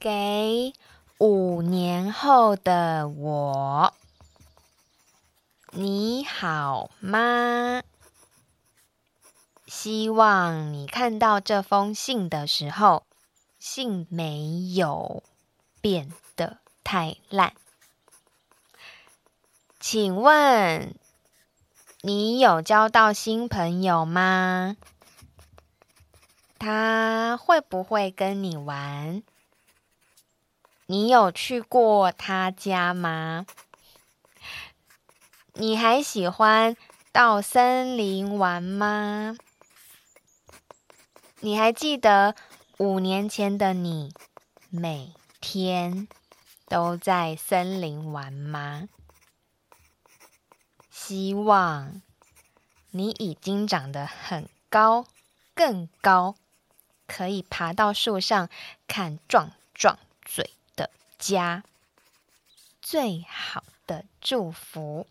给五年后的我，你好吗？希望你看到这封信的时候，信没有变得太烂。请问你有交到新朋友吗？他会不会跟你玩？你有去过他家吗？你还喜欢到森林玩吗？你还记得五年前的你每天都在森林玩吗？希望你已经长得很高，更高，可以爬到树上看壮壮嘴。家最好的祝福，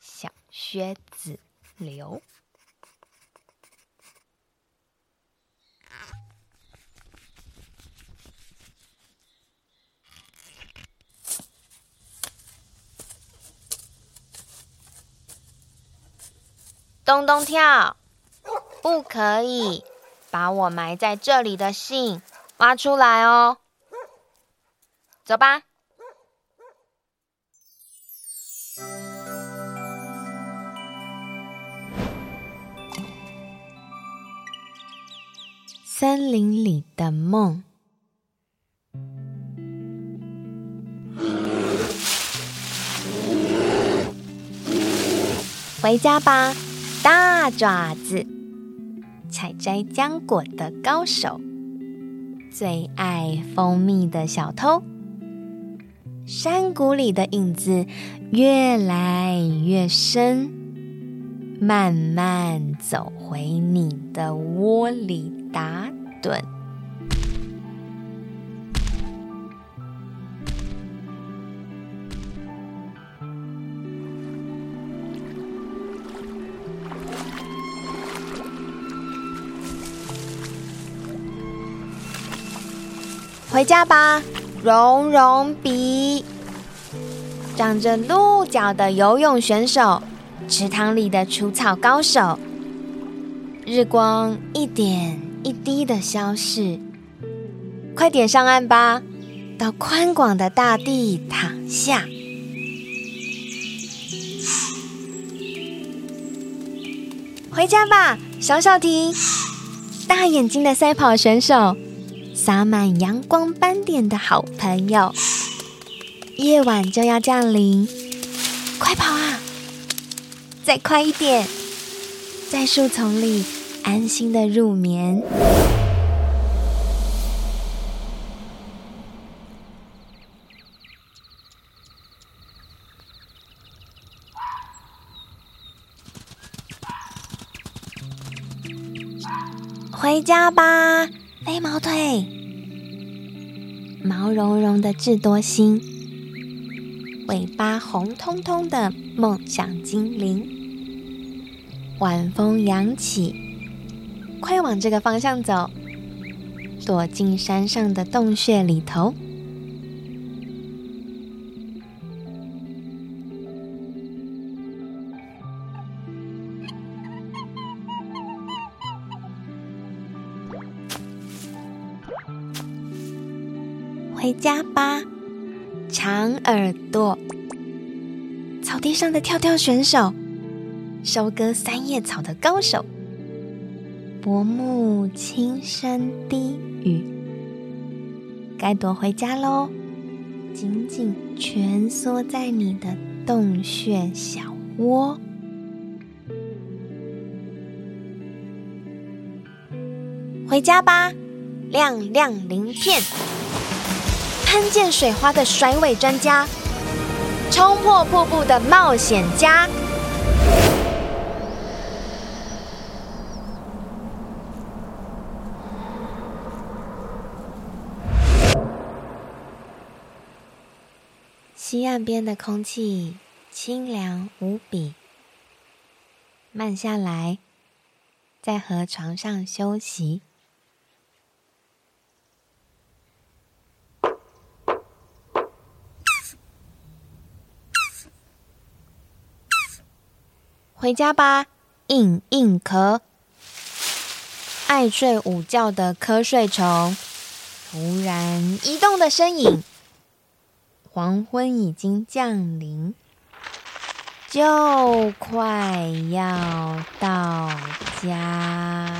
小靴子刘。咚咚跳，不可以把我埋在这里的信挖出来哦。走吧。森林里的梦。回家吧，大爪子！采摘浆果的高手，最爱蜂蜜的小偷。山谷里的影子越来越深，慢慢走回你的窝里打盹。回家吧。绒绒鼻，长着鹿角的游泳选手，池塘里的除草高手。日光一点一滴的消逝，快点上岸吧，到宽广的大地躺下。回家吧，小小婷，大眼睛的赛跑选手。洒满阳光斑点的好朋友，夜晚就要降临，快跑啊！再快一点，在树丛里安心的入眠。回家吧。飞毛腿，毛茸茸的智多星，尾巴红彤彤的梦想精灵。晚风扬起，快往这个方向走，躲进山上的洞穴里头。回家吧，长耳朵。草地上的跳跳选手，收割三叶草的高手。薄暮轻声低语，该躲回家喽，紧紧蜷缩在你的洞穴小窝。回家吧，亮亮鳞片，喷溅水花的甩尾专家，冲破瀑布的冒险家。西岸边的空气清凉无比。慢下来，在河床上休息。回家吧，硬硬壳。爱睡午觉的瞌睡虫，突然移动的身影。黄昏已经降临。就快要到家，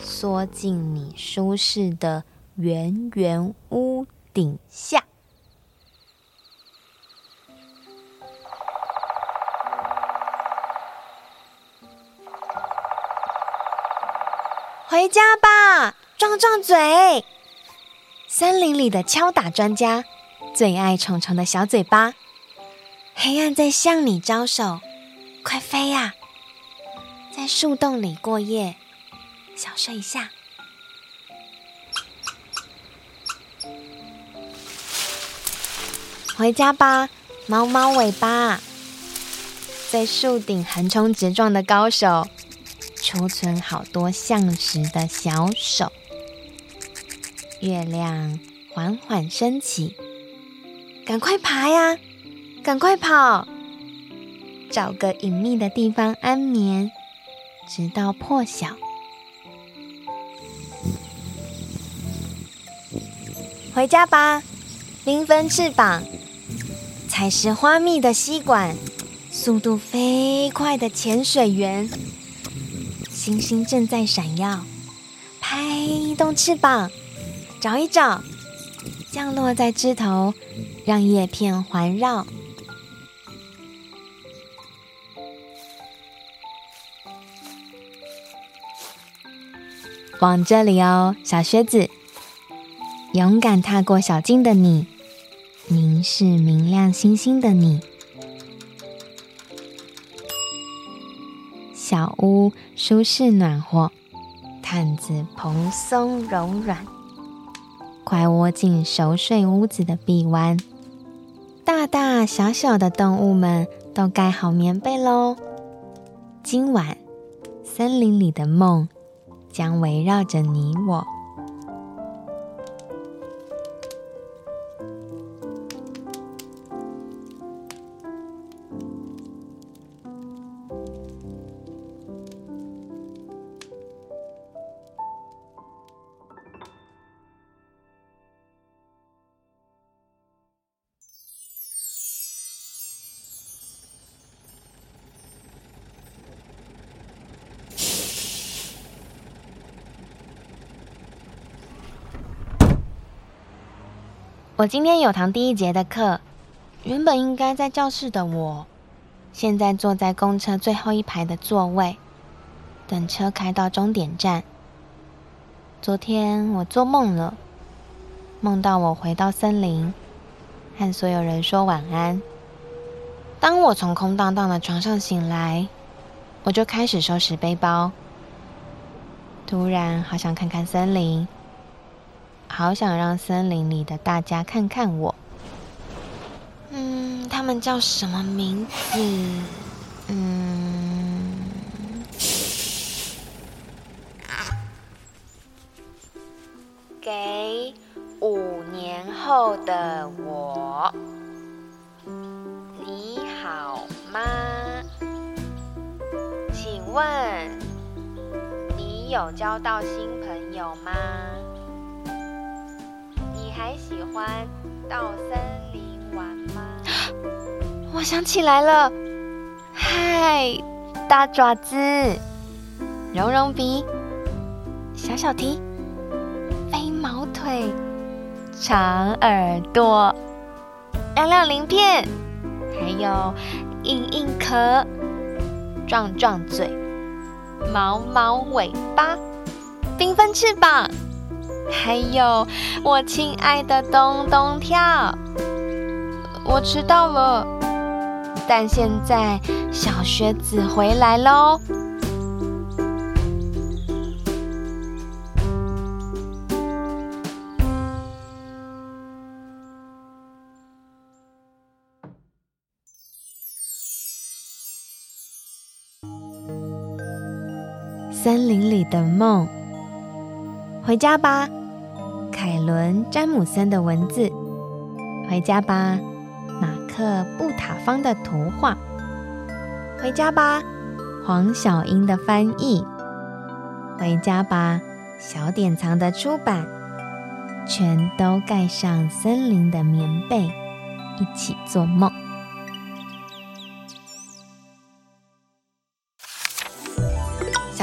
缩进你舒适的圆圆屋顶下。回家吧，壮壮嘴！森林里的敲打专家，最爱虫虫的小嘴巴。黑暗在向你招手，快飞呀！在树洞里过夜，小睡一下。回家吧，猫猫尾巴。在树顶横冲直撞的高手，储存好多橡实的小手。月亮缓缓升起，赶快爬呀！赶快跑，找个隐秘的地方安眠，直到破晓。回家吧，缤纷翅膀，采食花蜜的吸管，速度飞快的潜水员。星星正在闪耀，拍动翅膀，找一找，降落在枝头，让叶片环绕。往这里哦，小靴子，勇敢踏过小径的你，凝视明亮星星的你。小屋舒适暖和，毯子蓬松柔软，快窝进熟睡屋子的臂弯。大大小小的动物们都盖好棉被喽，今晚森林里的梦。将围绕着你我。我今天有堂第一节的课，原本应该在教室的我，现在坐在公车最后一排的座位，等车开到终点站。昨天我做梦了，梦到我回到森林，和所有人说晚安。当我从空荡荡的床上醒来，我就开始收拾背包，突然好想看看森林。好想让森林里的大家看看我。嗯，他们叫什么名字？嗯，给五年后的我，你好吗？请问你有交到新朋友吗？还喜欢到森林玩吗？我想起来了，嗨，大爪子，绒绒鼻，小小蹄，飞毛腿，长耳朵，亮亮鳞片，还有硬硬壳，壮壮嘴，毛毛尾巴，缤纷翅膀，还有我亲爱的东东跳。我迟到了，但现在小学子回来喽。森林里的梦，回家吧，凯伦·詹姆森的文字，回家吧，马克·布塔方的图画，回家吧，黄小英的翻译，回家吧，小典藏的出版，全都盖上森林的棉被，一起做梦。